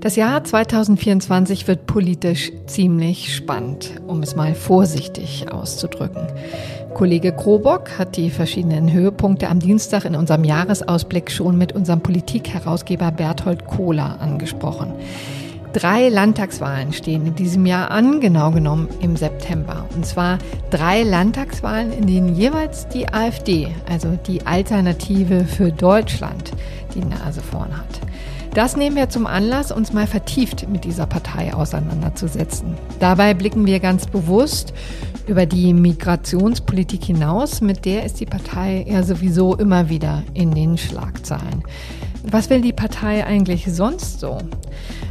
Das Jahr 2024 wird politisch ziemlich spannend, um es mal vorsichtig auszudrücken. Kollege Krobock hat die verschiedenen Höhepunkte am Dienstag in unserem Jahresausblick schon mit unserem Politikherausgeber Berthold Kohler angesprochen. Drei Landtagswahlen stehen in diesem Jahr an, genau genommen im September. Und zwar drei Landtagswahlen, in denen jeweils die AfD, also die Alternative für Deutschland, die Nase vorn hat. Das nehmen wir zum Anlass, uns mal vertieft mit dieser Partei auseinanderzusetzen. Dabei blicken wir ganz bewusst über die Migrationspolitik hinaus, mit der ist die Partei ja sowieso immer wieder in den Schlagzeilen. Was will die Partei eigentlich sonst so?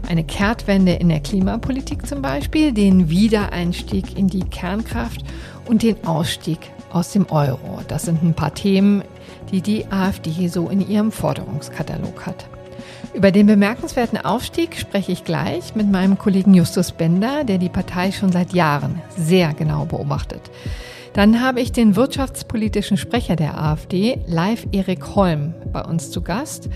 Eine Kehrtwende in der Klimapolitik zum Beispiel, den Wiedereinstieg in die Kernkraft und den Ausstieg aus dem Euro. Das sind ein paar Themen, die die AfD so in ihrem Forderungskatalog hat. Über den bemerkenswerten Aufstieg spreche ich gleich mit meinem Kollegen Justus Bender, der die Partei schon seit Jahren sehr genau beobachtet. Dann habe ich den wirtschaftspolitischen Sprecher der AfD, Live Erik Holm, bei uns zu Gast.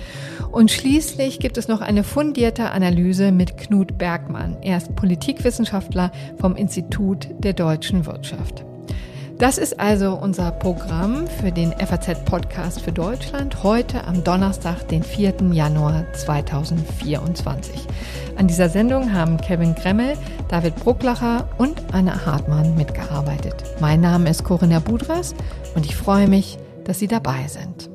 Und schließlich gibt es noch eine fundierte Analyse mit Knut Bergmann. Er ist Politikwissenschaftler vom Institut der deutschen Wirtschaft. Das ist also unser Programm für den FAZ-Podcast für Deutschland heute am Donnerstag, den 4. Januar 2024. An dieser Sendung haben Kevin Gremmel, David Brucklacher und Anna Hartmann mitgearbeitet. Mein Name ist Corinna Budras und ich freue mich, dass Sie dabei sind.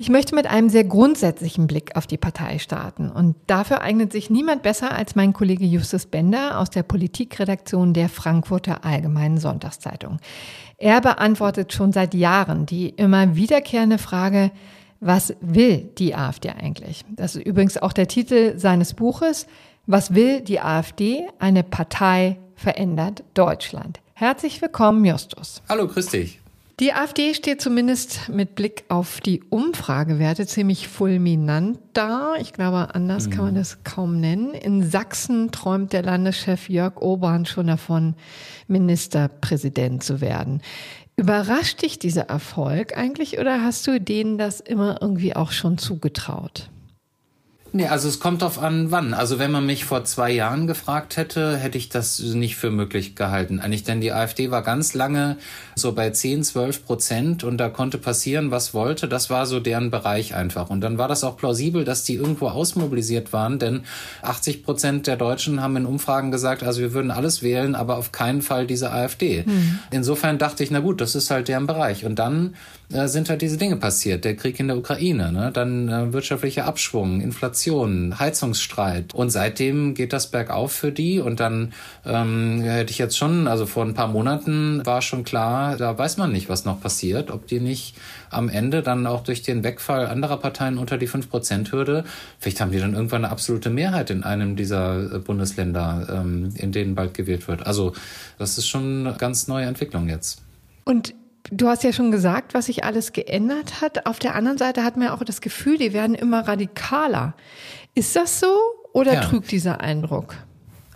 Ich möchte mit einem sehr grundsätzlichen Blick auf die Partei starten. Und dafür eignet sich niemand besser als mein Kollege Justus Bender aus der Politikredaktion der Frankfurter Allgemeinen Sonntagszeitung. Er beantwortet schon seit Jahren die immer wiederkehrende Frage, was will die AfD eigentlich? Das ist übrigens auch der Titel seines Buches. Was will die AfD? Eine Partei verändert Deutschland. Herzlich willkommen, Justus. Hallo, grüß dich. Die AfD steht zumindest mit Blick auf die Umfragewerte ziemlich fulminant da. Ich glaube, anders mhm. kann man mhm. das kaum nennen. In Sachsen träumt der Landeschef Jörg Obern schon davon, Ministerpräsident zu werden. Überrascht dich dieser Erfolg eigentlich oder hast du denen das immer irgendwie auch schon zugetraut? Nee, also es kommt drauf an, wann. Also wenn man mich vor zwei Jahren gefragt hätte, hätte ich das nicht für möglich gehalten. Eigentlich, denn die AfD war ganz lange so bei 10, 12 Prozent und da konnte passieren, was wollte. Das war so deren Bereich einfach. Und dann war das auch plausibel, dass die irgendwo ausmobilisiert waren, denn 80 Prozent der Deutschen haben in Umfragen gesagt, also wir würden alles wählen, aber auf keinen Fall diese AfD. Mhm. Insofern dachte ich, na gut, das ist halt deren Bereich. Und dann äh, sind halt diese Dinge passiert. Der Krieg in der Ukraine, ne? dann äh, wirtschaftlicher Abschwung, Inflation, Heizungsstreit. Und seitdem geht das bergauf für die. Und dann ähm, hätte ich jetzt schon, also vor ein paar Monaten war schon klar, da weiß man nicht, was noch passiert, ob die nicht am Ende dann auch durch den Wegfall anderer Parteien unter die 5%-Hürde, vielleicht haben die dann irgendwann eine absolute Mehrheit in einem dieser äh, Bundesländer, ähm, in denen bald gewählt wird. Also das ist schon eine ganz neue Entwicklung jetzt. Und Du hast ja schon gesagt, was sich alles geändert hat. Auf der anderen Seite hat man ja auch das Gefühl, die werden immer radikaler. Ist das so oder ja. trügt dieser Eindruck?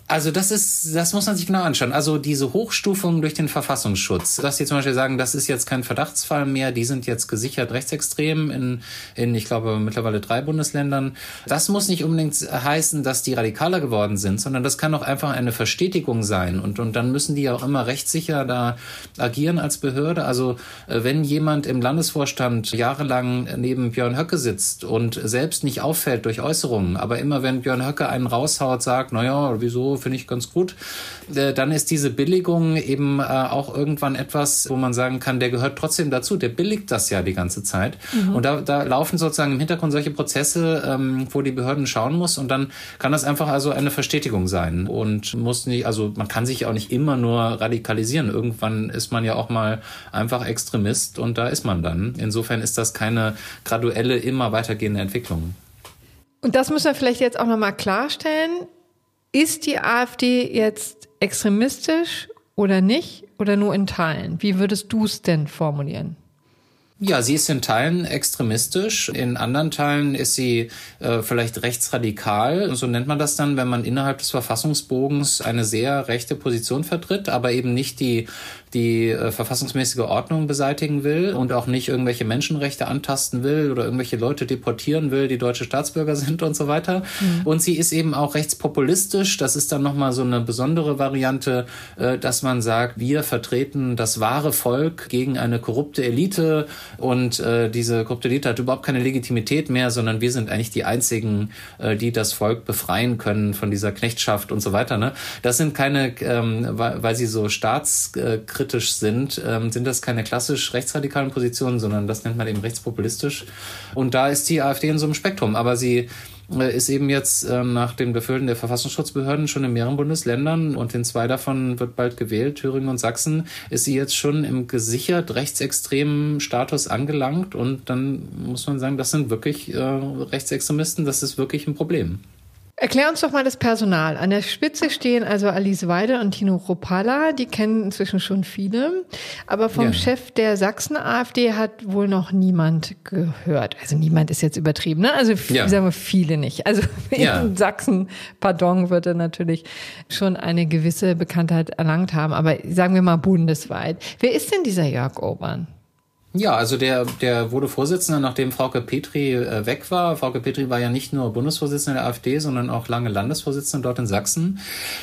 Also das ist, das muss man sich genau anschauen. Also diese Hochstufung durch den Verfassungsschutz, dass die zum Beispiel sagen, das ist jetzt kein Verdachtsfall mehr, die sind jetzt gesichert rechtsextrem in, in ich glaube, mittlerweile drei Bundesländern. Das muss nicht unbedingt heißen, dass die radikaler geworden sind, sondern das kann auch einfach eine Verstetigung sein. Und, und dann müssen die auch immer rechtssicher da agieren als Behörde. Also äh, wenn jemand im Landesvorstand jahrelang neben Björn Höcke sitzt und selbst nicht auffällt durch Äußerungen, aber immer wenn Björn Höcke einen raushaut, sagt, naja, wieso finde ich ganz gut. Äh, dann ist diese Billigung eben äh, auch irgendwann etwas, wo man sagen kann, der gehört trotzdem dazu, der billigt das ja die ganze Zeit. Mhm. Und da, da laufen sozusagen im Hintergrund solche Prozesse, ähm, wo die Behörden schauen muss und dann kann das einfach also eine Verstetigung sein und muss nicht, also man kann sich auch nicht immer nur radikalisieren. Irgendwann ist man ja auch mal einfach Extremist und da ist man dann. Insofern ist das keine graduelle, immer weitergehende Entwicklung. Und das müssen wir vielleicht jetzt auch nochmal klarstellen. Ist die AfD jetzt extremistisch oder nicht? Oder nur in Teilen? Wie würdest du es denn formulieren? Ja, sie ist in Teilen extremistisch, in anderen Teilen ist sie äh, vielleicht rechtsradikal. So nennt man das dann, wenn man innerhalb des Verfassungsbogens eine sehr rechte Position vertritt, aber eben nicht die die äh, verfassungsmäßige Ordnung beseitigen will und auch nicht irgendwelche Menschenrechte antasten will oder irgendwelche Leute deportieren will, die deutsche Staatsbürger sind und so weiter. Mhm. Und sie ist eben auch rechtspopulistisch. Das ist dann nochmal so eine besondere Variante, äh, dass man sagt, wir vertreten das wahre Volk gegen eine korrupte Elite und äh, diese korrupte Elite hat überhaupt keine Legitimität mehr, sondern wir sind eigentlich die einzigen, äh, die das Volk befreien können von dieser Knechtschaft und so weiter. Ne? Das sind keine, ähm, weil, weil sie so staatskritisch rechtskritisch sind, ähm, sind das keine klassisch rechtsradikalen Positionen, sondern das nennt man eben rechtspopulistisch. Und da ist die AfD in so einem Spektrum. Aber sie äh, ist eben jetzt ähm, nach den Befehlen der Verfassungsschutzbehörden schon in mehreren Bundesländern und in zwei davon wird bald gewählt, Thüringen und Sachsen, ist sie jetzt schon im gesichert rechtsextremen Status angelangt und dann muss man sagen, das sind wirklich äh, Rechtsextremisten, das ist wirklich ein Problem. Erklär uns doch mal das Personal. An der Spitze stehen also Alice Weide und Tino Ropala. Die kennen inzwischen schon viele. Aber vom ja. Chef der Sachsen-AfD hat wohl noch niemand gehört. Also niemand ist jetzt übertrieben, ne? Also ja. sagen wir viele nicht. Also ja. in Sachsen, pardon, wird er natürlich schon eine gewisse Bekanntheit erlangt haben. Aber sagen wir mal bundesweit. Wer ist denn dieser Jörg Obern? Ja, also der, der wurde Vorsitzender, nachdem Frauke Petri äh, weg war. Frauke Petri war ja nicht nur Bundesvorsitzende der AfD, sondern auch lange Landesvorsitzende dort in Sachsen.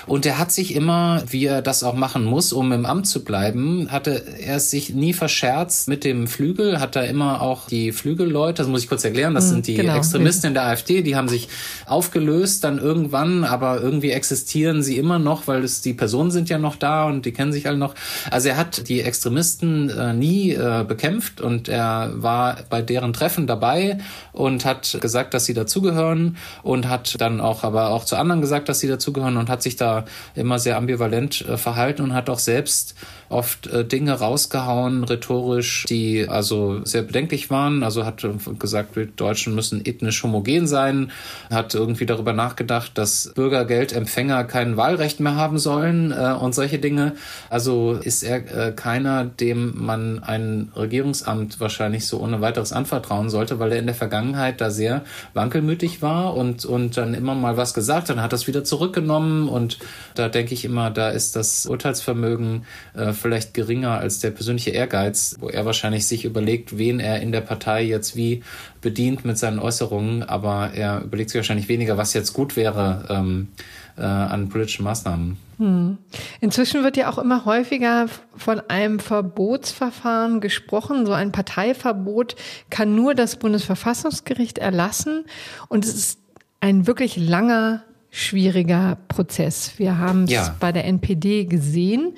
Und er hat sich immer, wie er das auch machen muss, um im Amt zu bleiben, hatte er sich nie verscherzt mit dem Flügel, hat da immer auch die Flügelleute, das muss ich kurz erklären, das hm, sind die genau. Extremisten in der AfD, die haben sich aufgelöst dann irgendwann, aber irgendwie existieren sie immer noch, weil es die Personen sind ja noch da und die kennen sich alle noch. Also er hat die Extremisten äh, nie äh, bekämpft gekämpft und er war bei deren Treffen dabei und hat gesagt, dass sie dazugehören und hat dann auch aber auch zu anderen gesagt, dass sie dazugehören und hat sich da immer sehr ambivalent äh, verhalten und hat auch selbst oft äh, Dinge rausgehauen, rhetorisch, die also sehr bedenklich waren. Also hat gesagt, wir Deutschen müssen ethnisch homogen sein, hat irgendwie darüber nachgedacht, dass Bürgergeldempfänger kein Wahlrecht mehr haben sollen äh, und solche Dinge. Also ist er äh, keiner, dem man ein Regierungsamt wahrscheinlich so ohne weiteres anvertrauen sollte, weil er in der Vergangenheit da sehr wankelmütig war und, und dann immer mal was gesagt, dann hat das wieder zurückgenommen und da denke ich immer, da ist das Urteilsvermögen äh, vielleicht geringer als der persönliche Ehrgeiz, wo er wahrscheinlich sich überlegt, wen er in der Partei jetzt wie bedient mit seinen Äußerungen, aber er überlegt sich wahrscheinlich weniger, was jetzt gut wäre ähm, äh, an politischen Maßnahmen. Hm. Inzwischen wird ja auch immer häufiger von einem Verbotsverfahren gesprochen. So ein Parteiverbot kann nur das Bundesverfassungsgericht erlassen und es ist ein wirklich langer schwieriger Prozess. Wir haben es ja. bei der NPD gesehen.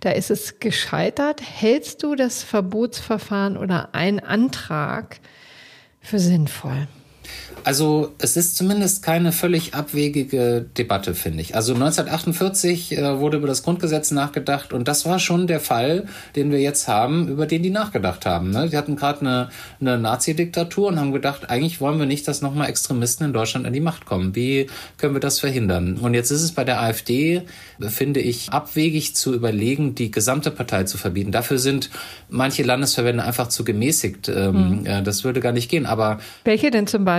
Da ist es gescheitert. Hältst du das Verbotsverfahren oder einen Antrag für sinnvoll? Also es ist zumindest keine völlig abwegige Debatte, finde ich. Also 1948 äh, wurde über das Grundgesetz nachgedacht und das war schon der Fall, den wir jetzt haben, über den die nachgedacht haben. Ne? Die hatten gerade eine, eine Nazi-Diktatur und haben gedacht, eigentlich wollen wir nicht, dass nochmal Extremisten in Deutschland an die Macht kommen. Wie können wir das verhindern? Und jetzt ist es bei der AfD, finde ich, abwegig zu überlegen, die gesamte Partei zu verbieten. Dafür sind manche Landesverbände einfach zu gemäßigt. Ähm, hm. äh, das würde gar nicht gehen. Aber welche denn zum Beispiel?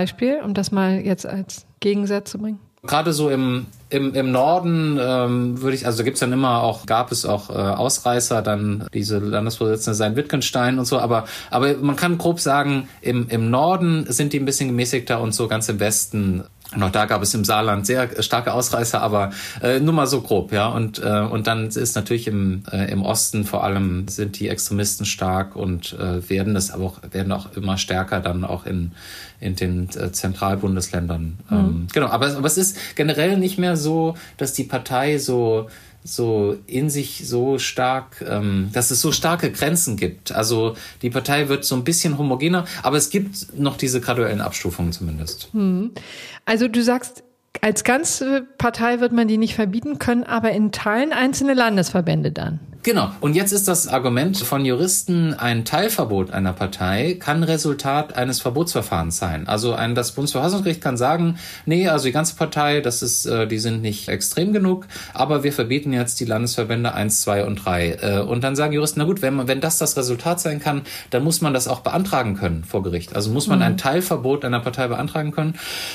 Um das mal jetzt als Gegensatz zu bringen? Gerade so im, im, im Norden ähm, würde ich, also gibt's dann immer auch, gab es auch äh, Ausreißer, dann diese Landesvorsitzende sein Wittgenstein und so, aber, aber man kann grob sagen, im, im Norden sind die ein bisschen gemäßigter und so ganz im Westen Noch da gab es im Saarland sehr starke Ausreißer, aber äh, nur mal so grob, ja. Und äh, und dann ist natürlich im äh, im Osten vor allem sind die Extremisten stark und äh, werden es aber auch werden auch immer stärker dann auch in in den äh, Zentralbundesländern. Mhm. Ähm, genau, aber, aber es ist generell nicht mehr so, dass die Partei so so in sich so stark, ähm, dass es so starke Grenzen gibt. Also die Partei wird so ein bisschen homogener, aber es gibt noch diese graduellen Abstufungen zumindest. Hm. Also du sagst, als ganze Partei wird man die nicht verbieten können, aber in Teilen einzelne Landesverbände dann. Genau. Und jetzt ist das Argument von Juristen, ein Teilverbot einer Partei kann Resultat eines Verbotsverfahrens sein. Also ein, das Bundesverfassungsgericht kann sagen, nee, also die ganze Partei, das ist, äh, die sind nicht extrem genug, aber wir verbieten jetzt die Landesverbände eins, zwei und drei. Äh, und dann sagen Juristen, na gut, wenn, man, wenn das das Resultat sein kann, dann muss man das auch beantragen können vor Gericht. Also muss man mhm. ein Teilverbot einer Partei beantragen können.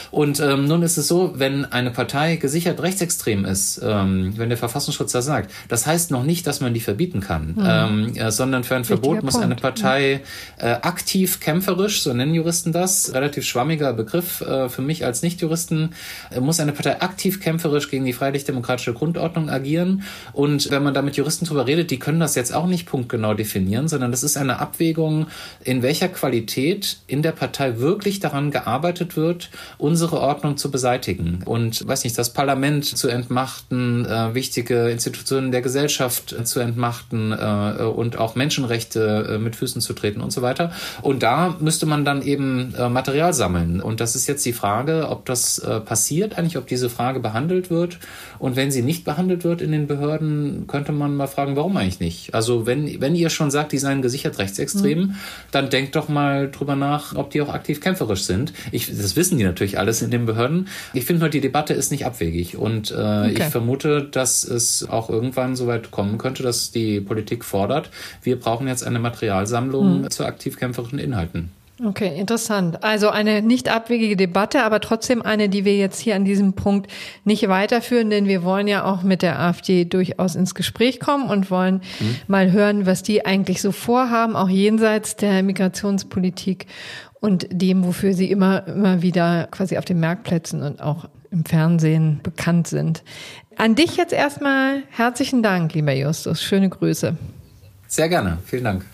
Und ähm, nun ist es so, wenn eine Partei gesichert rechtsextrem ist, ähm, wenn der Verfassungsschutz das sagt, das heißt noch nicht, dass man die die verbieten kann, mhm. ähm, äh, sondern für ein Verbot muss eine Partei äh, aktiv kämpferisch, so nennen Juristen das, relativ schwammiger Begriff äh, für mich als Nichtjuristen, äh, muss eine Partei aktiv kämpferisch gegen die freiheitlich-demokratische Grundordnung agieren. Und wenn man da mit Juristen drüber redet, die können das jetzt auch nicht punktgenau definieren, sondern das ist eine Abwägung, in welcher Qualität in der Partei wirklich daran gearbeitet wird, unsere Ordnung zu beseitigen und, weiß nicht, das Parlament zu entmachten, äh, wichtige Institutionen der Gesellschaft zu entmachten, entmachten äh, und auch Menschenrechte äh, mit Füßen zu treten und so weiter. Und da müsste man dann eben äh, Material sammeln. Und das ist jetzt die Frage, ob das äh, passiert, eigentlich, ob diese Frage behandelt wird. Und wenn sie nicht behandelt wird in den Behörden, könnte man mal fragen, warum eigentlich nicht? Also wenn, wenn ihr schon sagt, die seien gesichert rechtsextrem, mhm. dann denkt doch mal drüber nach, ob die auch aktiv kämpferisch sind. Ich, das wissen die natürlich alles in den Behörden. Ich finde nur, die Debatte ist nicht abwegig. Und äh, okay. ich vermute, dass es auch irgendwann so weit kommen könnte, dass was die Politik fordert. Wir brauchen jetzt eine Materialsammlung hm. zu aktivkämpferischen Inhalten. Okay, interessant. Also eine nicht abwegige Debatte, aber trotzdem eine, die wir jetzt hier an diesem Punkt nicht weiterführen, denn wir wollen ja auch mit der AfD durchaus ins Gespräch kommen und wollen mhm. mal hören, was die eigentlich so vorhaben, auch jenseits der Migrationspolitik und dem, wofür sie immer, immer wieder quasi auf den Marktplätzen und auch im Fernsehen bekannt sind. An dich jetzt erstmal herzlichen Dank, lieber Justus. Schöne Grüße. Sehr gerne. Vielen Dank.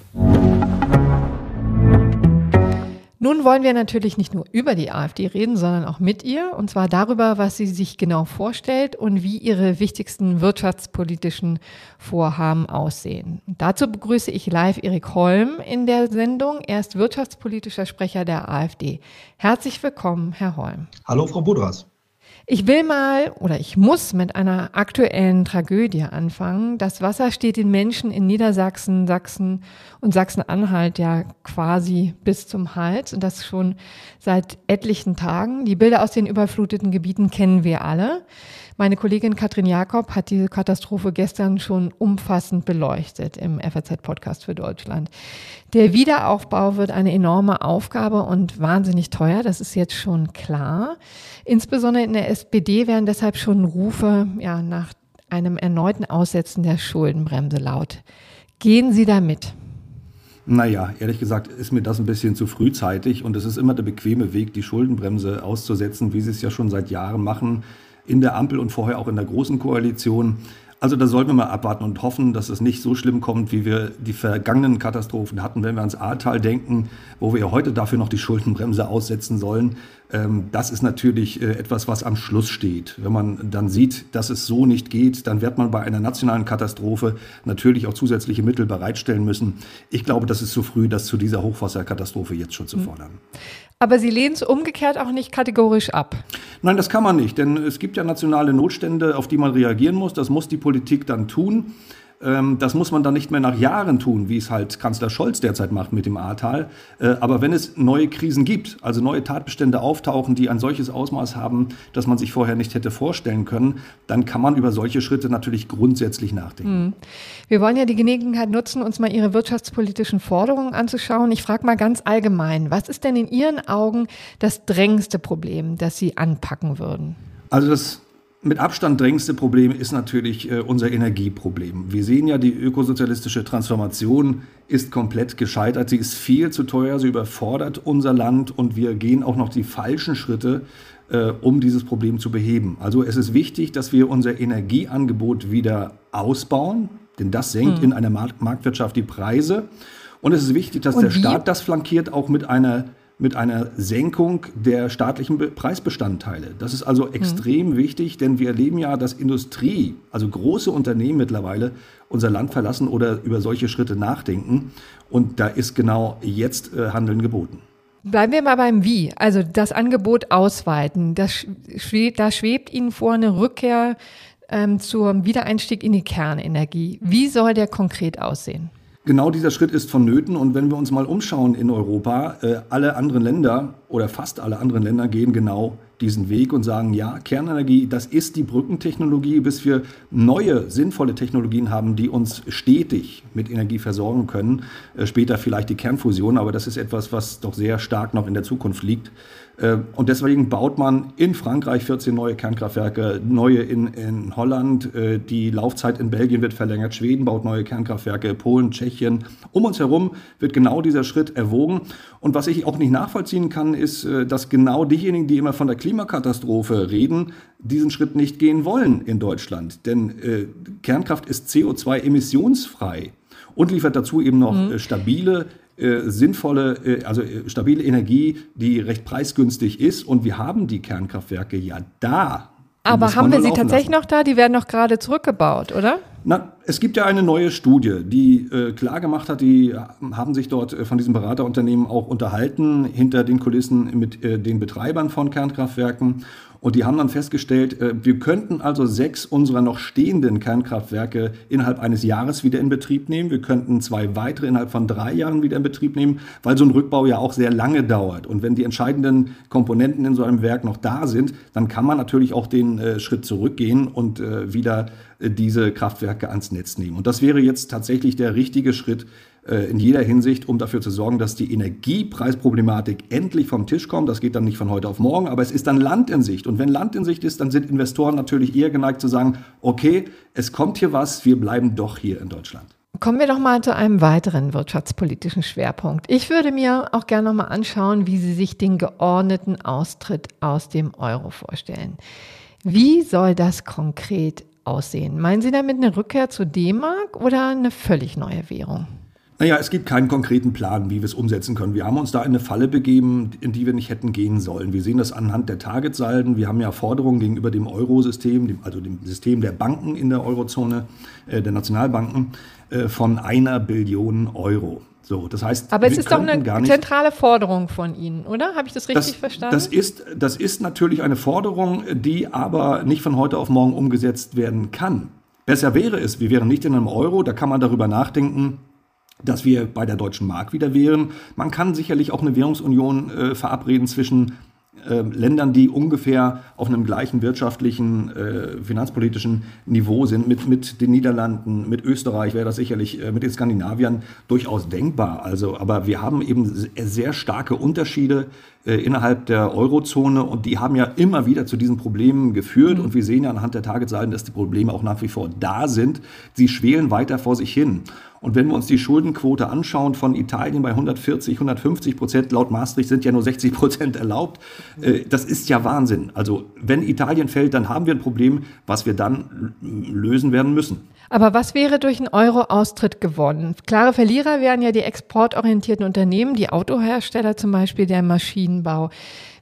Nun wollen wir natürlich nicht nur über die AfD reden, sondern auch mit ihr, und zwar darüber, was sie sich genau vorstellt und wie ihre wichtigsten wirtschaftspolitischen Vorhaben aussehen. Dazu begrüße ich live Erik Holm in der Sendung. Er ist wirtschaftspolitischer Sprecher der AfD. Herzlich willkommen, Herr Holm. Hallo, Frau Budras. Ich will mal oder ich muss mit einer aktuellen Tragödie anfangen. Das Wasser steht den Menschen in Niedersachsen, Sachsen und Sachsen-Anhalt ja quasi bis zum Hals und das schon seit etlichen Tagen. Die Bilder aus den überfluteten Gebieten kennen wir alle. Meine Kollegin Katrin Jakob hat diese Katastrophe gestern schon umfassend beleuchtet im FAZ-Podcast für Deutschland. Der Wiederaufbau wird eine enorme Aufgabe und wahnsinnig teuer, das ist jetzt schon klar. Insbesondere in der SPD werden deshalb schon Rufe ja, nach einem erneuten Aussetzen der Schuldenbremse laut. Gehen Sie da mit? Naja, ehrlich gesagt ist mir das ein bisschen zu frühzeitig und es ist immer der bequeme Weg, die Schuldenbremse auszusetzen, wie Sie es ja schon seit Jahren machen in der Ampel und vorher auch in der Großen Koalition. Also da sollten wir mal abwarten und hoffen, dass es nicht so schlimm kommt, wie wir die vergangenen Katastrophen hatten. Wenn wir ans Ahrtal denken, wo wir ja heute dafür noch die Schuldenbremse aussetzen sollen, ähm, das ist natürlich äh, etwas, was am Schluss steht. Wenn man dann sieht, dass es so nicht geht, dann wird man bei einer nationalen Katastrophe natürlich auch zusätzliche Mittel bereitstellen müssen. Ich glaube, das ist zu früh, das zu dieser Hochwasserkatastrophe jetzt schon zu hm. fordern. Aber Sie lehnen es umgekehrt auch nicht kategorisch ab. Nein, das kann man nicht, denn es gibt ja nationale Notstände, auf die man reagieren muss. Das muss die Politik dann tun. Ähm, das muss man dann nicht mehr nach Jahren tun, wie es halt Kanzler Scholz derzeit macht mit dem Ahrtal. Äh, aber wenn es neue Krisen gibt, also neue Tatbestände auftauchen, die ein solches Ausmaß haben, dass man sich vorher nicht hätte vorstellen können, dann kann man über solche Schritte natürlich grundsätzlich nachdenken. Hm. Wir wollen ja die Gelegenheit nutzen, uns mal Ihre wirtschaftspolitischen Forderungen anzuschauen. Ich frage mal ganz allgemein, was ist denn in Ihren Augen das drängendste Problem, das Sie anpacken würden? Also das mit Abstand drängendste Problem ist natürlich äh, unser Energieproblem. Wir sehen ja, die ökosozialistische Transformation ist komplett gescheitert. Sie ist viel zu teuer, sie überfordert unser Land und wir gehen auch noch die falschen Schritte, äh, um dieses Problem zu beheben. Also es ist wichtig, dass wir unser Energieangebot wieder ausbauen, denn das senkt hm. in einer Marktwirtschaft die Preise. Und es ist wichtig, dass Und der Staat das flankiert auch mit einer mit einer Senkung der staatlichen Preisbestandteile. Das ist also extrem mhm. wichtig, denn wir erleben ja, dass Industrie, also große Unternehmen mittlerweile unser Land verlassen oder über solche Schritte nachdenken. Und da ist genau jetzt äh, Handeln geboten. Bleiben wir mal beim Wie. Also das Angebot ausweiten. Das schwebt, da schwebt Ihnen vor eine Rückkehr ähm, zum Wiedereinstieg in die Kernenergie. Wie soll der konkret aussehen? Genau dieser Schritt ist vonnöten. Und wenn wir uns mal umschauen in Europa, äh, alle anderen Länder oder fast alle anderen Länder gehen genau diesen Weg und sagen, ja, Kernenergie, das ist die Brückentechnologie, bis wir neue, sinnvolle Technologien haben, die uns stetig mit Energie versorgen können. Äh, später vielleicht die Kernfusion, aber das ist etwas, was doch sehr stark noch in der Zukunft liegt. Äh, und deswegen baut man in Frankreich 14 neue Kernkraftwerke, neue in, in Holland, äh, die Laufzeit in Belgien wird verlängert, Schweden baut neue Kernkraftwerke, Polen, Tschechien. Um uns herum wird genau dieser Schritt erwogen. Und was ich auch nicht nachvollziehen kann, ist, äh, dass genau diejenigen, die immer von der Klimakatastrophe reden, diesen Schritt nicht gehen wollen in Deutschland. Denn äh, Kernkraft ist CO2-emissionsfrei und liefert dazu eben noch mhm. stabile äh, sinnvolle, äh, also äh, stabile Energie, die recht preisgünstig ist. Und wir haben die Kernkraftwerke ja da. Aber haben wir sie tatsächlich lassen. noch da? Die werden noch gerade zurückgebaut, oder? Na, es gibt ja eine neue Studie, die äh, klar gemacht hat, die haben sich dort äh, von diesem Beraterunternehmen auch unterhalten, hinter den Kulissen mit äh, den Betreibern von Kernkraftwerken. Und die haben dann festgestellt, äh, wir könnten also sechs unserer noch stehenden Kernkraftwerke innerhalb eines Jahres wieder in Betrieb nehmen. Wir könnten zwei weitere innerhalb von drei Jahren wieder in Betrieb nehmen, weil so ein Rückbau ja auch sehr lange dauert. Und wenn die entscheidenden Komponenten in so einem Werk noch da sind, dann kann man natürlich auch den äh, Schritt zurückgehen und äh, wieder diese Kraftwerke ans Netz nehmen. Und das wäre jetzt tatsächlich der richtige Schritt, äh, in jeder Hinsicht, um dafür zu sorgen, dass die Energiepreisproblematik endlich vom Tisch kommt. Das geht dann nicht von heute auf morgen, aber es ist dann Land in Sicht. Und wenn Land in Sicht ist, dann sind Investoren natürlich eher geneigt zu sagen, okay, es kommt hier was, wir bleiben doch hier in Deutschland. Kommen wir doch mal zu einem weiteren wirtschaftspolitischen Schwerpunkt. Ich würde mir auch gerne noch mal anschauen, wie Sie sich den geordneten Austritt aus dem Euro vorstellen. Wie soll das konkret aussehen? Meinen Sie damit eine Rückkehr zu D-Mark oder eine völlig neue Währung? Naja, es gibt keinen konkreten Plan, wie wir es umsetzen können. Wir haben uns da in eine Falle begeben, in die wir nicht hätten gehen sollen. Wir sehen das anhand der Targetsalden. Wir haben ja Forderungen gegenüber dem Eurosystem, also dem System der Banken in der Eurozone, äh, der Nationalbanken, äh, von einer Billion Euro. So, das heißt, aber es ist doch eine zentrale Forderung von Ihnen, oder? Habe ich das richtig das, verstanden? Das ist, das ist natürlich eine Forderung, die aber nicht von heute auf morgen umgesetzt werden kann. Besser wäre es, wir wären nicht in einem Euro, da kann man darüber nachdenken, dass wir bei der deutschen Mark wieder wären. Man kann sicherlich auch eine Währungsunion äh, verabreden zwischen äh, Ländern, die ungefähr auf einem gleichen wirtschaftlichen, äh, finanzpolitischen Niveau sind. Mit, mit den Niederlanden, mit Österreich wäre das sicherlich, äh, mit den Skandinaviern durchaus denkbar. Also, aber wir haben eben sehr starke Unterschiede innerhalb der Eurozone und die haben ja immer wieder zu diesen Problemen geführt. Mhm. Und wir sehen ja anhand der Tageszeiten, dass die Probleme auch nach wie vor da sind. Sie schwelen weiter vor sich hin. Und wenn wir uns die Schuldenquote anschauen von Italien bei 140, 150 Prozent, laut Maastricht sind ja nur 60 Prozent erlaubt, äh, das ist ja Wahnsinn. Also wenn Italien fällt, dann haben wir ein Problem, was wir dann lösen werden müssen. Aber was wäre durch einen Euro-Austritt gewonnen? Klare Verlierer wären ja die exportorientierten Unternehmen, die Autohersteller zum Beispiel, der Maschinenbau.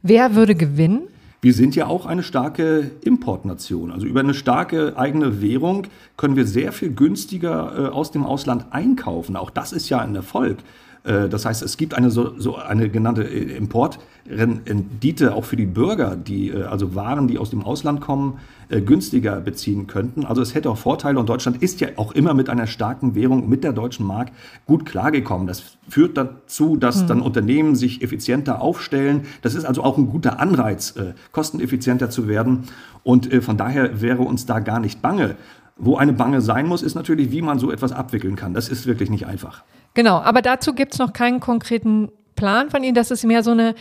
Wer würde gewinnen? Wir sind ja auch eine starke Importnation. Also über eine starke eigene Währung können wir sehr viel günstiger äh, aus dem Ausland einkaufen. Auch das ist ja ein Erfolg. Äh, das heißt, es gibt eine so, so eine genannte äh, Importrendite auch für die Bürger, die äh, also Waren, die aus dem Ausland kommen, günstiger beziehen könnten. Also es hätte auch Vorteile und Deutschland ist ja auch immer mit einer starken Währung, mit der deutschen Mark gut klargekommen. Das führt dazu, dass mhm. dann Unternehmen sich effizienter aufstellen. Das ist also auch ein guter Anreiz, kosteneffizienter zu werden. Und von daher wäre uns da gar nicht bange. Wo eine Bange sein muss, ist natürlich, wie man so etwas abwickeln kann. Das ist wirklich nicht einfach. Genau, aber dazu gibt es noch keinen konkreten Plan von Ihnen. Das ist mehr so eine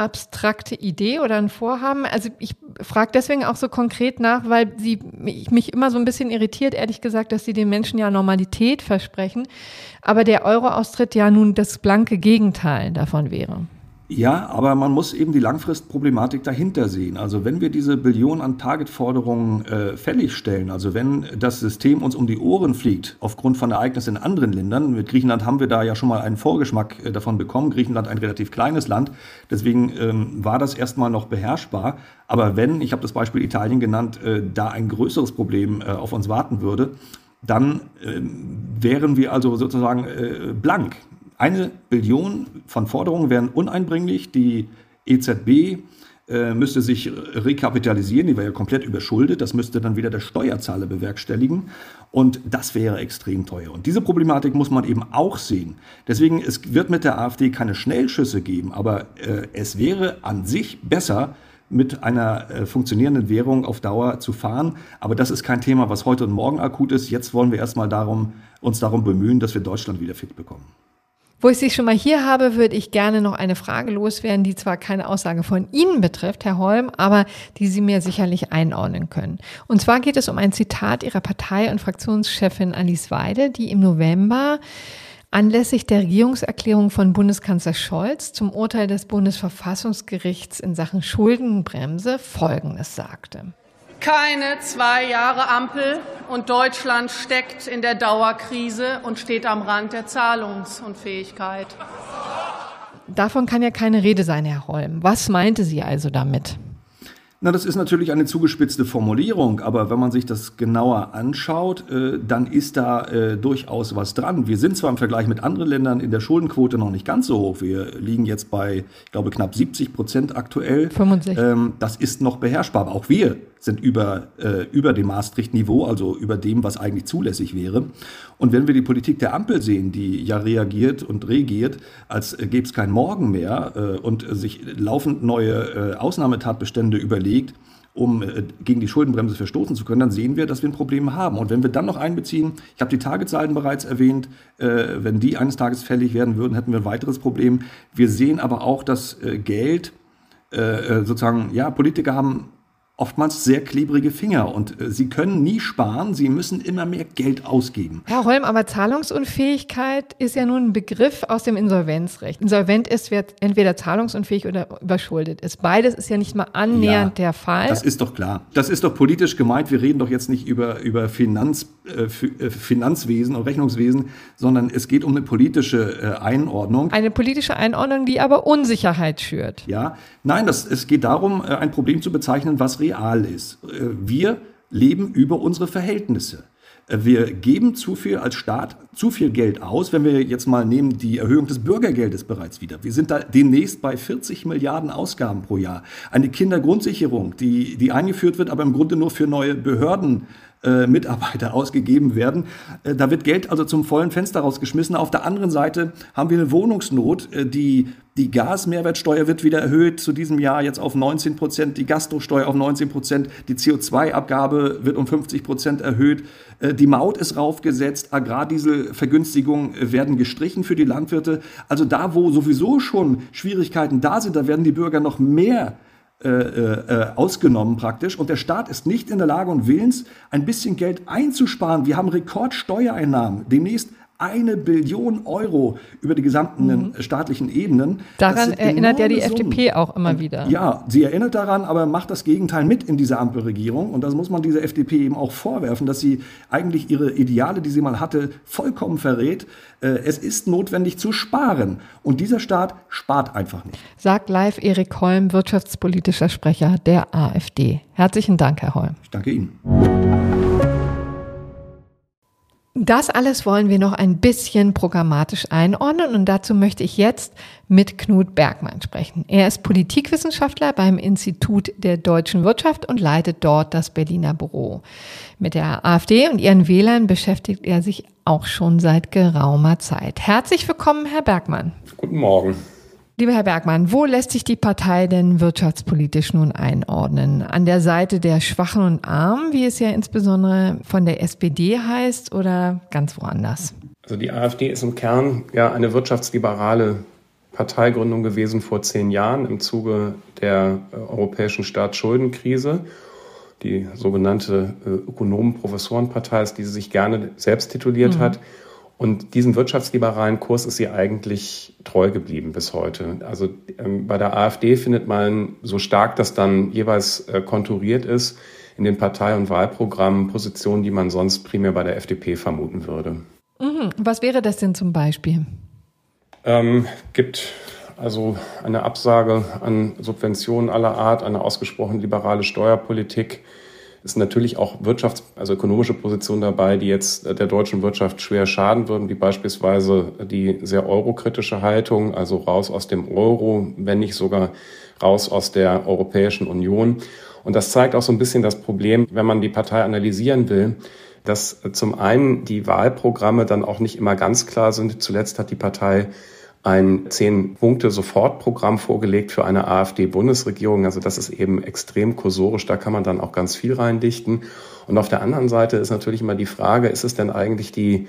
abstrakte Idee oder ein Vorhaben? Also ich frage deswegen auch so konkret nach, weil sie mich immer so ein bisschen irritiert, ehrlich gesagt, dass sie den Menschen ja Normalität versprechen, aber der Euro-Austritt ja nun das blanke Gegenteil davon wäre. Ja, aber man muss eben die Langfristproblematik dahinter sehen. Also wenn wir diese Billionen an Targetforderungen äh, fällig stellen, also wenn das System uns um die Ohren fliegt aufgrund von Ereignissen in anderen Ländern, mit Griechenland haben wir da ja schon mal einen Vorgeschmack äh, davon bekommen. Griechenland ein relativ kleines Land, deswegen ähm, war das erstmal noch beherrschbar. Aber wenn, ich habe das Beispiel Italien genannt, äh, da ein größeres Problem äh, auf uns warten würde, dann ähm, wären wir also sozusagen äh, blank. Eine Billion von Forderungen wären uneinbringlich. Die EZB äh, müsste sich rekapitalisieren, die wäre ja komplett überschuldet. Das müsste dann wieder der Steuerzahler bewerkstelligen. Und das wäre extrem teuer. Und diese Problematik muss man eben auch sehen. Deswegen, es wird mit der AfD keine Schnellschüsse geben, aber äh, es wäre an sich besser, mit einer äh, funktionierenden Währung auf Dauer zu fahren. Aber das ist kein Thema, was heute und morgen akut ist. Jetzt wollen wir erstmal darum, uns darum bemühen, dass wir Deutschland wieder fit bekommen. Wo ich Sie schon mal hier habe, würde ich gerne noch eine Frage loswerden, die zwar keine Aussage von Ihnen betrifft, Herr Holm, aber die Sie mir sicherlich einordnen können. Und zwar geht es um ein Zitat Ihrer Partei- und Fraktionschefin Alice Weide, die im November anlässlich der Regierungserklärung von Bundeskanzler Scholz zum Urteil des Bundesverfassungsgerichts in Sachen Schuldenbremse Folgendes sagte. Keine zwei Jahre Ampel und Deutschland steckt in der Dauerkrise und steht am Rand der Zahlungsunfähigkeit. Davon kann ja keine Rede sein, Herr Holm. Was meinte sie also damit? Na, das ist natürlich eine zugespitzte Formulierung, aber wenn man sich das genauer anschaut, äh, dann ist da äh, durchaus was dran. Wir sind zwar im Vergleich mit anderen Ländern in der Schuldenquote noch nicht ganz so hoch. Wir liegen jetzt bei, ich glaube, knapp 70 Prozent aktuell. 65. Ähm, das ist noch beherrschbar, aber auch wir sind über, äh, über dem Maastricht-Niveau, also über dem, was eigentlich zulässig wäre. Und wenn wir die Politik der Ampel sehen, die ja reagiert und regiert, als gäbe es kein Morgen mehr äh, und sich laufend neue äh, Ausnahmetatbestände überlegt, um äh, gegen die Schuldenbremse verstoßen zu können, dann sehen wir, dass wir ein Problem haben. Und wenn wir dann noch einbeziehen, ich habe die Tagezahlen bereits erwähnt, äh, wenn die eines Tages fällig werden würden, hätten wir ein weiteres Problem. Wir sehen aber auch, dass äh, Geld sozusagen, ja, Politiker haben oftmals sehr klebrige Finger und äh, sie können nie sparen, sie müssen immer mehr Geld ausgeben. Herr Holm, aber Zahlungsunfähigkeit ist ja nun ein Begriff aus dem Insolvenzrecht. Insolvent ist, wer entweder zahlungsunfähig oder überschuldet ist. Beides ist ja nicht mal annähernd ja, der Fall. Das ist doch klar. Das ist doch politisch gemeint. Wir reden doch jetzt nicht über, über Finanz, äh, äh Finanzwesen und Rechnungswesen, sondern es geht um eine politische äh, Einordnung. Eine politische Einordnung, die aber Unsicherheit schürt. Ja, nein, das, es geht darum, äh, ein Problem zu bezeichnen, was real ist. Äh, wir leben über unsere Verhältnisse. Äh, wir geben zu viel als Staat, zu viel Geld aus. Wenn wir jetzt mal nehmen die Erhöhung des Bürgergeldes bereits wieder. Wir sind da demnächst bei 40 Milliarden Ausgaben pro Jahr. Eine Kindergrundsicherung, die, die eingeführt wird, aber im Grunde nur für neue Behörden äh, Mitarbeiter ausgegeben werden. Äh, da wird Geld also zum vollen Fenster rausgeschmissen. Auf der anderen Seite haben wir eine Wohnungsnot. Äh, die, die Gasmehrwertsteuer wird wieder erhöht zu diesem Jahr jetzt auf 19 Prozent, die Gastrosteuer auf 19 Prozent, die CO2-Abgabe wird um 50 Prozent erhöht, äh, die Maut ist raufgesetzt, Agrardieselvergünstigungen werden gestrichen für die Landwirte. Also da, wo sowieso schon Schwierigkeiten da sind, da werden die Bürger noch mehr äh, äh, ausgenommen praktisch. Und der Staat ist nicht in der Lage und willens, ein bisschen Geld einzusparen. Wir haben Rekordsteuereinnahmen. Demnächst eine Billion Euro über die gesamten mhm. staatlichen Ebenen. Daran erinnert ja die Summen. FDP auch immer wieder. Ja, sie erinnert daran, aber macht das Gegenteil mit in dieser Ampelregierung. Und das muss man dieser FDP eben auch vorwerfen, dass sie eigentlich ihre Ideale, die sie mal hatte, vollkommen verrät. Äh, es ist notwendig zu sparen. Und dieser Staat spart einfach nicht. Sagt live Erik Holm, wirtschaftspolitischer Sprecher der AfD. Herzlichen Dank, Herr Holm. Ich danke Ihnen. Das alles wollen wir noch ein bisschen programmatisch einordnen und dazu möchte ich jetzt mit Knut Bergmann sprechen. Er ist Politikwissenschaftler beim Institut der deutschen Wirtschaft und leitet dort das Berliner Büro. Mit der AfD und ihren Wählern beschäftigt er sich auch schon seit geraumer Zeit. Herzlich willkommen, Herr Bergmann. Guten Morgen. Lieber Herr Bergmann, wo lässt sich die Partei denn wirtschaftspolitisch nun einordnen? An der Seite der Schwachen und Armen, wie es ja insbesondere von der SPD heißt, oder ganz woanders? Also die AfD ist im Kern ja eine wirtschaftsliberale Parteigründung gewesen vor zehn Jahren im Zuge der äh, europäischen Staatsschuldenkrise. Die sogenannte äh, Ökonomen-Professorenpartei ist, die sie sich gerne selbst tituliert mhm. hat. Und diesem wirtschaftsliberalen Kurs ist sie eigentlich treu geblieben bis heute. Also ähm, bei der AfD findet man, so stark das dann jeweils äh, konturiert ist, in den Partei- und Wahlprogrammen Positionen, die man sonst primär bei der FDP vermuten würde. Mhm. Was wäre das denn zum Beispiel? Ähm, gibt also eine Absage an Subventionen aller Art, eine ausgesprochen liberale Steuerpolitik, ist natürlich auch Wirtschafts-, also ökonomische Positionen dabei, die jetzt der deutschen Wirtschaft schwer schaden würden, wie beispielsweise die sehr eurokritische Haltung, also raus aus dem Euro, wenn nicht sogar raus aus der Europäischen Union. Und das zeigt auch so ein bisschen das Problem, wenn man die Partei analysieren will, dass zum einen die Wahlprogramme dann auch nicht immer ganz klar sind. Zuletzt hat die Partei ein Zehn-Punkte-Sofortprogramm vorgelegt für eine AfD-Bundesregierung. Also das ist eben extrem kursorisch, da kann man dann auch ganz viel reindichten. Und auf der anderen Seite ist natürlich immer die Frage, ist es denn eigentlich die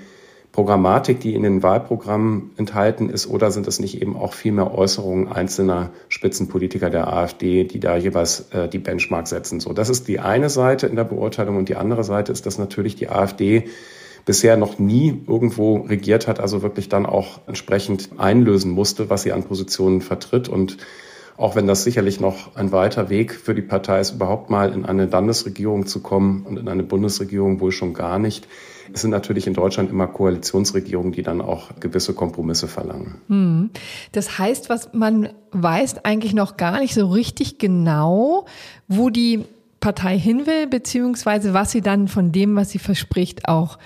Programmatik, die in den Wahlprogrammen enthalten ist, oder sind es nicht eben auch viel mehr Äußerungen einzelner Spitzenpolitiker der AfD, die da jeweils äh, die Benchmark setzen? So, das ist die eine Seite in der Beurteilung und die andere Seite ist, dass natürlich die AfD bisher noch nie irgendwo regiert hat, also wirklich dann auch entsprechend einlösen musste, was sie an Positionen vertritt. Und auch wenn das sicherlich noch ein weiter Weg für die Partei ist, überhaupt mal in eine Landesregierung zu kommen und in eine Bundesregierung wohl schon gar nicht, es sind natürlich in Deutschland immer Koalitionsregierungen, die dann auch gewisse Kompromisse verlangen. Hm. Das heißt, was man weiß eigentlich noch gar nicht so richtig genau, wo die Partei hin will, beziehungsweise was sie dann von dem, was sie verspricht, auch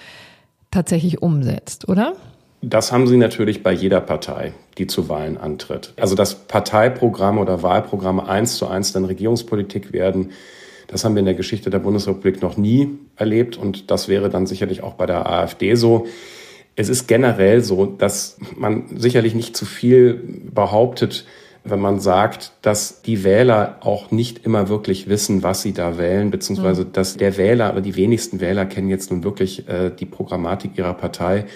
tatsächlich umsetzt, oder? Das haben sie natürlich bei jeder Partei, die zu Wahlen antritt. Also dass Parteiprogramme oder Wahlprogramme eins zu eins dann Regierungspolitik werden, das haben wir in der Geschichte der Bundesrepublik noch nie erlebt und das wäre dann sicherlich auch bei der AfD so. Es ist generell so, dass man sicherlich nicht zu viel behauptet, wenn man sagt, dass die Wähler auch nicht immer wirklich wissen, was sie da wählen, beziehungsweise mhm. dass der Wähler oder die wenigsten Wähler kennen jetzt nun wirklich äh, die Programmatik ihrer Partei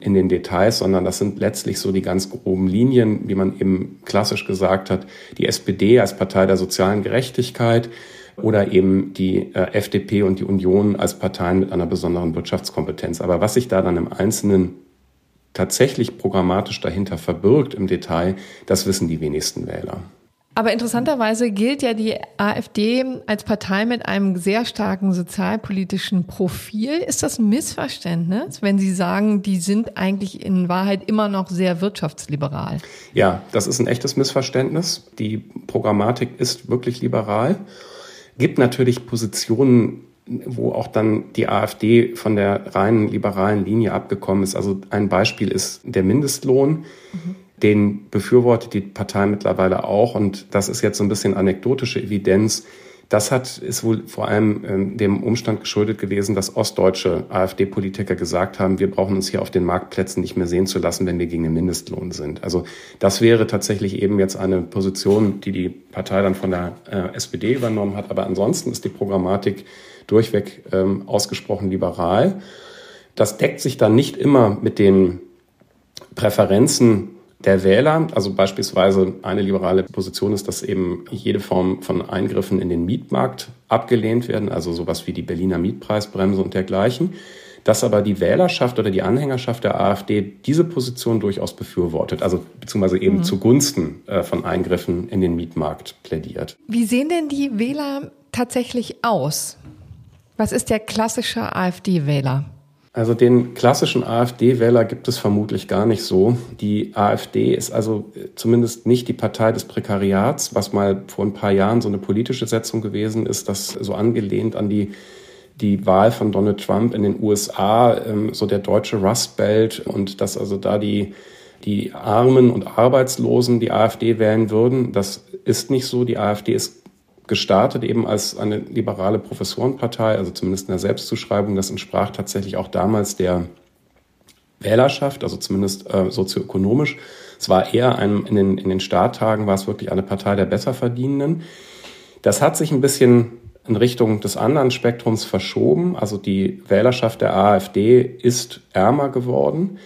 in den Details, sondern das sind letztlich so die ganz groben Linien, wie man eben klassisch gesagt hat, die SPD als Partei der sozialen Gerechtigkeit oder eben die äh, FDP und die Union als Parteien mit einer besonderen Wirtschaftskompetenz. Aber was sich da dann im Einzelnen tatsächlich programmatisch dahinter verbirgt im Detail, das wissen die wenigsten Wähler. Aber interessanterweise gilt ja die AfD als Partei mit einem sehr starken sozialpolitischen Profil. Ist das ein Missverständnis, wenn Sie sagen, die sind eigentlich in Wahrheit immer noch sehr wirtschaftsliberal? Ja, das ist ein echtes Missverständnis. Die Programmatik ist wirklich liberal. Gibt natürlich Positionen, wo auch dann die AfD von der reinen liberalen Linie abgekommen ist. Also ein Beispiel ist der Mindestlohn. Mhm. Den befürwortet die Partei mittlerweile auch. Und das ist jetzt so ein bisschen anekdotische Evidenz. Das hat, ist wohl vor allem ähm, dem Umstand geschuldet gewesen, dass ostdeutsche AfD-Politiker gesagt haben, wir brauchen uns hier auf den Marktplätzen nicht mehr sehen zu lassen, wenn wir gegen den Mindestlohn sind. Also das wäre tatsächlich eben jetzt eine Position, die die Partei dann von der äh, SPD übernommen hat. Aber ansonsten ist die Programmatik durchweg ähm, ausgesprochen liberal. Das deckt sich dann nicht immer mit den Präferenzen der Wähler. Also beispielsweise eine liberale Position ist, dass eben jede Form von Eingriffen in den Mietmarkt abgelehnt werden, also sowas wie die Berliner Mietpreisbremse und dergleichen. Dass aber die Wählerschaft oder die Anhängerschaft der AfD diese Position durchaus befürwortet, also beziehungsweise eben mhm. zugunsten äh, von Eingriffen in den Mietmarkt plädiert. Wie sehen denn die Wähler tatsächlich aus? Was ist der klassische AfD-Wähler? Also den klassischen AfD-Wähler gibt es vermutlich gar nicht so. Die AfD ist also äh, zumindest nicht die Partei des Prekariats, was mal vor ein paar Jahren so eine politische Setzung gewesen ist, das so angelehnt an die die Wahl von Donald Trump in den USA, ähm, so der deutsche Rust Belt und dass also da die die Armen und Arbeitslosen die AfD wählen würden. Das ist nicht so. Die AfD ist gestartet eben als eine liberale Professorenpartei, also zumindest in der Selbstzuschreibung. Das entsprach tatsächlich auch damals der Wählerschaft, also zumindest äh, sozioökonomisch. Es war eher ein, in, den, in den Starttagen war es wirklich eine Partei der Besserverdienenden. Das hat sich ein bisschen in Richtung des anderen Spektrums verschoben. Also die Wählerschaft der AfD ist ärmer geworden.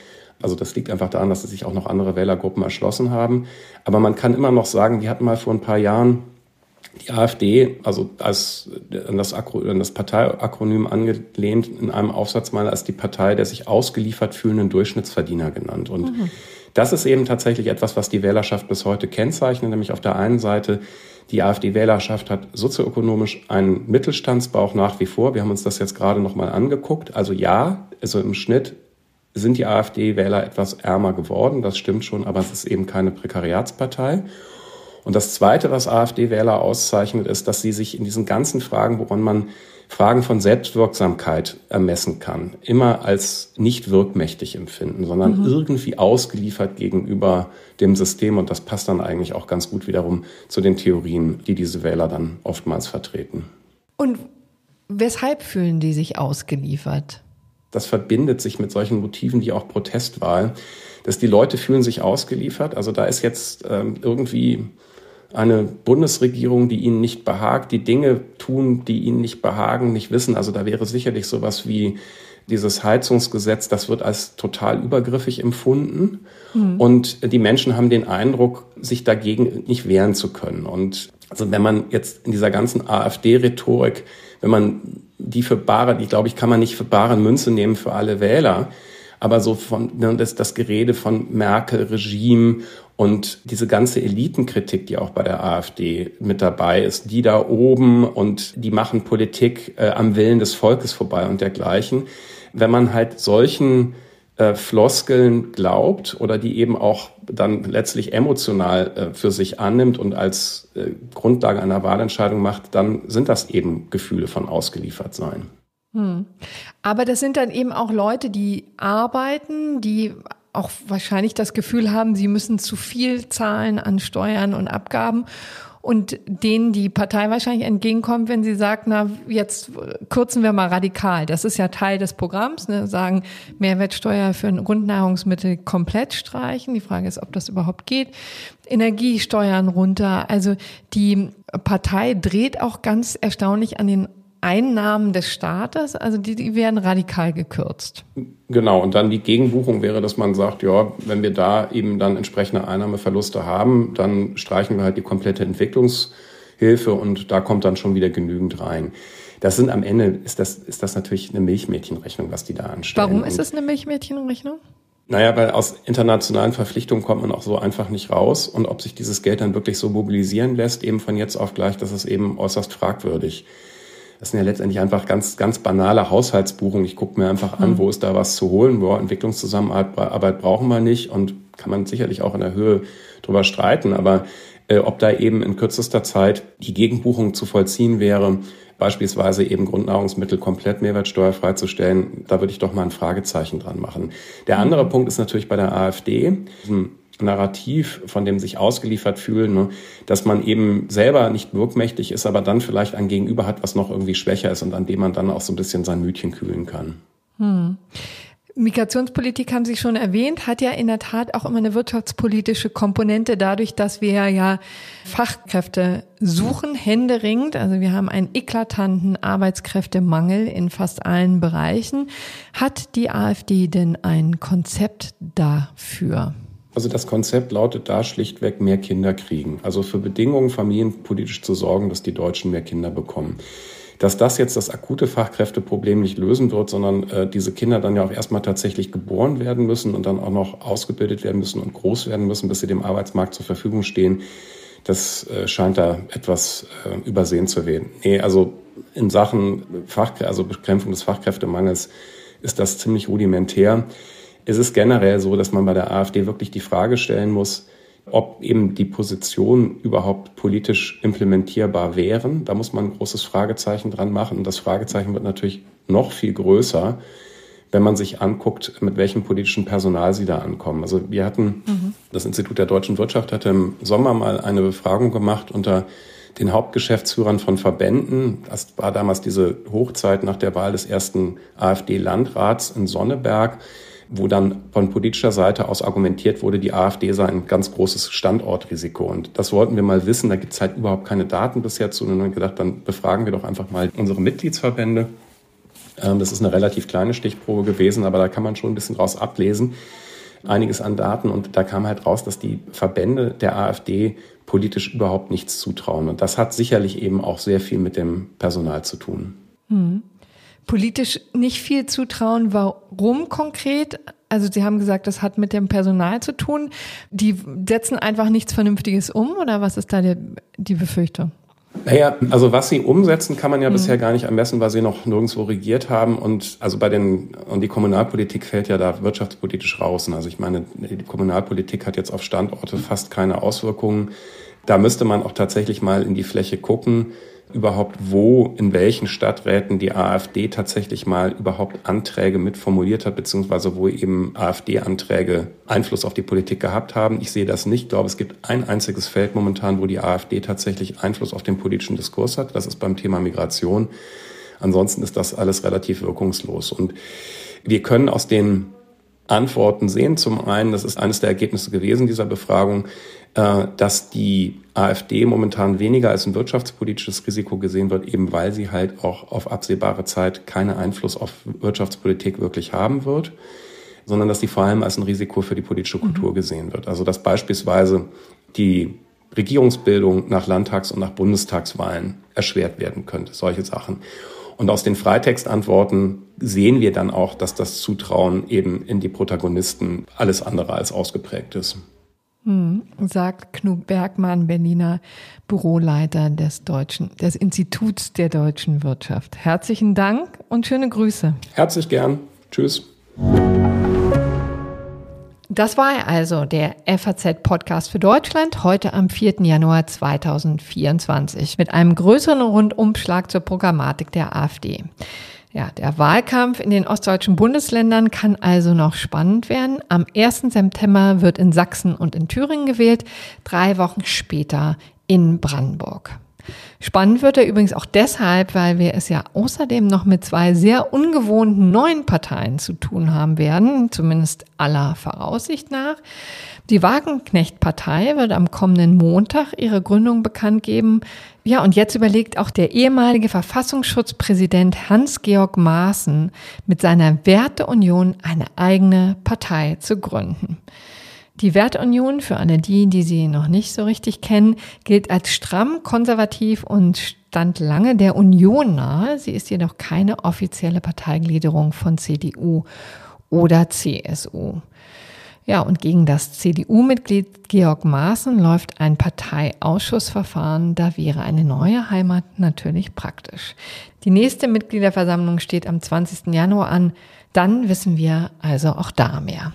Also das liegt einfach daran, dass sich auch noch andere Wählergruppen erschlossen haben. Aber man kann immer noch sagen, wir hatten mal vor ein paar Jahren Die AfD, also als an das, an das Parteiakronym angelehnt, in einem Aufsatz mal als die Partei der sich ausgeliefert fühlenden Durchschnittsverdiener genannt. Und mhm. das ist eben tatsächlich etwas, was die Wählerschaft bis heute kennzeichnet, nämlich auf der einen Seite die AfD-Wählerschaft hat sozioökonomisch einen Mittelstandsbauch nach wie vor. Wir haben uns das jetzt gerade nochmal angeguckt. Also ja, also im Schnitt sind die AfD-Wähler etwas ärmer geworden. Das stimmt schon, aber es ist eben keine Prekariatspartei. Und das Zweite, was AfD-Wähler auszeichnet, ist, dass sie sich in diesen ganzen Fragen, woran man Fragen von Selbstwirksamkeit ermessen kann, immer als nicht wirkmächtig empfinden, sondern mhm. irgendwie ausgeliefert gegenüber dem System. Und das passt dann eigentlich auch ganz gut wiederum zu den Theorien, die diese Wähler dann oftmals vertreten. Und weshalb fühlen die sich ausgeliefert? Das verbindet sich mit solchen Motiven wie auch Protestwahl, dass die Leute fühlen sich ausgeliefert. Also da ist jetzt ähm, irgendwie eine Bundesregierung, die ihnen nicht behagt, die Dinge tun, die ihnen nicht behagen, nicht wissen. Also da wäre sicherlich sowas wie dieses Heizungsgesetz, das wird als total übergriffig empfunden. Mhm. Und die Menschen haben den Eindruck, sich dagegen nicht wehren zu können. Und also wenn man jetzt in dieser ganzen AfD-Rhetorik, wenn man die für bare, die glaube ich, kann man nicht für bare Münze nehmen für alle Wähler, aber so von ne, das, das Gerede von Merkel, Regime und diese ganze Elitenkritik, die auch bei der AfD mit dabei ist, die da oben und die machen Politik äh, am Willen des Volkes vorbei und dergleichen. Wenn man halt solchen äh, Floskeln glaubt oder die eben auch dann letztlich emotional äh, für sich annimmt und als äh, Grundlage einer Wahlentscheidung macht, dann sind das eben Gefühle von ausgeliefert sein. Hm. Aber das sind dann eben auch Leute, die arbeiten, die auch wahrscheinlich das Gefühl haben, sie müssen zu viel zahlen an Steuern und Abgaben und denen die Partei wahrscheinlich entgegenkommt, wenn sie sagt, na, jetzt kürzen wir mal radikal. Das ist ja Teil des Programms, ne? sagen Mehrwertsteuer für Grundnahrungsmittel komplett streichen. Die Frage ist, ob das überhaupt geht. Energiesteuern runter. Also die Partei dreht auch ganz erstaunlich an den Einnahmen des Staates, also die, die werden radikal gekürzt. Genau, und dann die Gegenbuchung wäre, dass man sagt, ja, wenn wir da eben dann entsprechende Einnahmeverluste haben, dann streichen wir halt die komplette Entwicklungshilfe und da kommt dann schon wieder genügend rein. Das sind am Ende, ist das, ist das natürlich eine Milchmädchenrechnung, was die da anstellen. Warum ist es eine Milchmädchenrechnung? Naja, weil aus internationalen Verpflichtungen kommt man auch so einfach nicht raus. Und ob sich dieses Geld dann wirklich so mobilisieren lässt, eben von jetzt auf gleich, das ist eben äußerst fragwürdig. Das sind ja letztendlich einfach ganz, ganz banale Haushaltsbuchungen. Ich gucke mir einfach an, mhm. wo ist da was zu holen, wo Entwicklungszusammenarbeit brauchen wir nicht und kann man sicherlich auch in der Höhe drüber streiten. Aber äh, ob da eben in kürzester Zeit die Gegenbuchung zu vollziehen wäre, beispielsweise eben Grundnahrungsmittel komplett mehrwertsteuerfrei zu stellen, da würde ich doch mal ein Fragezeichen dran machen. Der andere mhm. Punkt ist natürlich bei der AfD, Narrativ, von dem sich ausgeliefert fühlen, ne, dass man eben selber nicht wirkmächtig ist, aber dann vielleicht ein Gegenüber hat, was noch irgendwie schwächer ist und an dem man dann auch so ein bisschen sein Mütchen kühlen kann. Hm. Migrationspolitik haben Sie schon erwähnt, hat ja in der Tat auch immer eine wirtschaftspolitische Komponente dadurch, dass wir ja Fachkräfte suchen, händeringend. Also wir haben einen eklatanten Arbeitskräftemangel in fast allen Bereichen. Hat die AfD denn ein Konzept dafür? Also das Konzept lautet da schlichtweg mehr Kinder kriegen. Also für Bedingungen familienpolitisch zu sorgen, dass die Deutschen mehr Kinder bekommen. Dass das jetzt das akute Fachkräfteproblem nicht lösen wird, sondern äh, diese Kinder dann ja auch erstmal tatsächlich geboren werden müssen und dann auch noch ausgebildet werden müssen und groß werden müssen, bis sie dem Arbeitsmarkt zur Verfügung stehen, das äh, scheint da etwas äh, übersehen zu werden. Nee, also in Sachen Fachkrä also Bekämpfung des Fachkräftemangels ist das ziemlich rudimentär es ist generell so, dass man bei der AfD wirklich die Frage stellen muss, ob eben die Positionen überhaupt politisch implementierbar wären. Da muss man ein großes Fragezeichen dran machen. Und das Fragezeichen wird natürlich noch viel größer, wenn man sich anguckt, mit welchem politischen Personal sie da ankommen. Also wir hatten, mhm. das Institut der deutschen Wirtschaft hatte im Sommer mal eine Befragung gemacht unter den Hauptgeschäftsführern von Verbänden. Das war damals diese Hochzeit nach der Wahl des ersten AfD-Landrats in Sonneberg wo dann von politischer Seite aus argumentiert wurde, die AfD sei ein ganz großes Standortrisiko. Und das wollten wir mal wissen. Da gibt es halt überhaupt keine Daten bisher zu. Und dann haben wir gedacht, dann befragen wir doch einfach mal unsere Mitgliedsverbände. Ähm, das ist eine relativ kleine Stichprobe gewesen, aber da kann man schon ein bisschen draus ablesen. einiges an Daten und da kam halt raus, dass die Verbände der AfD politisch überhaupt nichts zutrauen. Und das hat sicherlich eben auch sehr viel mit dem Personal zu tun. Hm. Politisch nicht viel zutrauen, warum konkret? Also Sie haben gesagt, das hat mit dem Personal zu tun. Die setzen einfach nichts Vernünftiges um oder was ist da die, die Befürchtung? Naja, also was sie umsetzen, kann man ja mhm. bisher gar nicht ermessen, weil sie noch nirgendwo regiert haben. Und also bei den, und die Kommunalpolitik fällt ja da wirtschaftspolitisch raus. Also ich meine, die Kommunalpolitik hat jetzt auf Standorte fast keine Auswirkungen. Da müsste man auch tatsächlich mal in die Fläche gucken überhaupt, wo in welchen Stadträten die AfD tatsächlich mal überhaupt Anträge mitformuliert hat, beziehungsweise wo eben AfD-Anträge Einfluss auf die Politik gehabt haben. Ich sehe das nicht. Ich glaube, es gibt ein einziges Feld momentan, wo die AfD tatsächlich Einfluss auf den politischen Diskurs hat. Das ist beim Thema Migration. Ansonsten ist das alles relativ wirkungslos. Und wir können aus den Antworten sehen. Zum einen, das ist eines der Ergebnisse gewesen dieser Befragung, äh, dass die AfD momentan weniger als ein wirtschaftspolitisches Risiko gesehen wird, eben weil sie halt auch auf absehbare Zeit keinen Einfluss auf Wirtschaftspolitik wirklich haben wird, sondern dass sie vor allem als ein Risiko für die politische Kultur mhm. gesehen wird. Also dass beispielsweise die Regierungsbildung nach Landtags- und nach Bundestagswahlen erschwert werden könnte, solche Sachen. Und aus den Freitextantworten sehen wir dann auch, dass das Zutrauen eben in die Protagonisten alles andere als ausgeprägt ist. Hm, sagt Knut Bergmann, Berliner Büroleiter des Deutschen, des Instituts der deutschen Wirtschaft. Herzlichen Dank und schöne Grüße. Herzlich gern. Tschüss. Das war also der FAZ-Podcast für Deutschland heute am 4. Januar 2024 mit einem größeren Rundumschlag zur Programmatik der AfD. Ja, der Wahlkampf in den ostdeutschen Bundesländern kann also noch spannend werden. Am 1. September wird in Sachsen und in Thüringen gewählt, drei Wochen später in Brandenburg. Spannend wird er übrigens auch deshalb, weil wir es ja außerdem noch mit zwei sehr ungewohnten neuen Parteien zu tun haben werden, zumindest aller Voraussicht nach. Die Wagenknecht-Partei wird am kommenden Montag ihre Gründung bekannt geben. Ja, und jetzt überlegt auch der ehemalige Verfassungsschutzpräsident Hans-Georg Maaßen mit seiner Werteunion eine eigene Partei zu gründen. Die Werteunion, für alle die, die sie noch nicht so richtig kennen, gilt als stramm konservativ und stand lange der Union nahe. Sie ist jedoch keine offizielle Parteigliederung von CDU oder CSU. Ja, und gegen das CDU-Mitglied Georg Maaßen läuft ein Parteiausschussverfahren. Da wäre eine neue Heimat natürlich praktisch. Die nächste Mitgliederversammlung steht am 20. Januar an. Dann wissen wir also auch da mehr.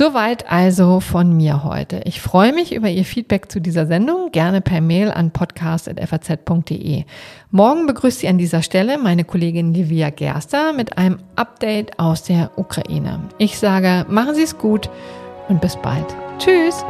Soweit also von mir heute. Ich freue mich über Ihr Feedback zu dieser Sendung, gerne per Mail an podcast.faz.de. Morgen begrüßt Sie an dieser Stelle meine Kollegin Livia Gerster mit einem Update aus der Ukraine. Ich sage, machen Sie es gut und bis bald. Tschüss!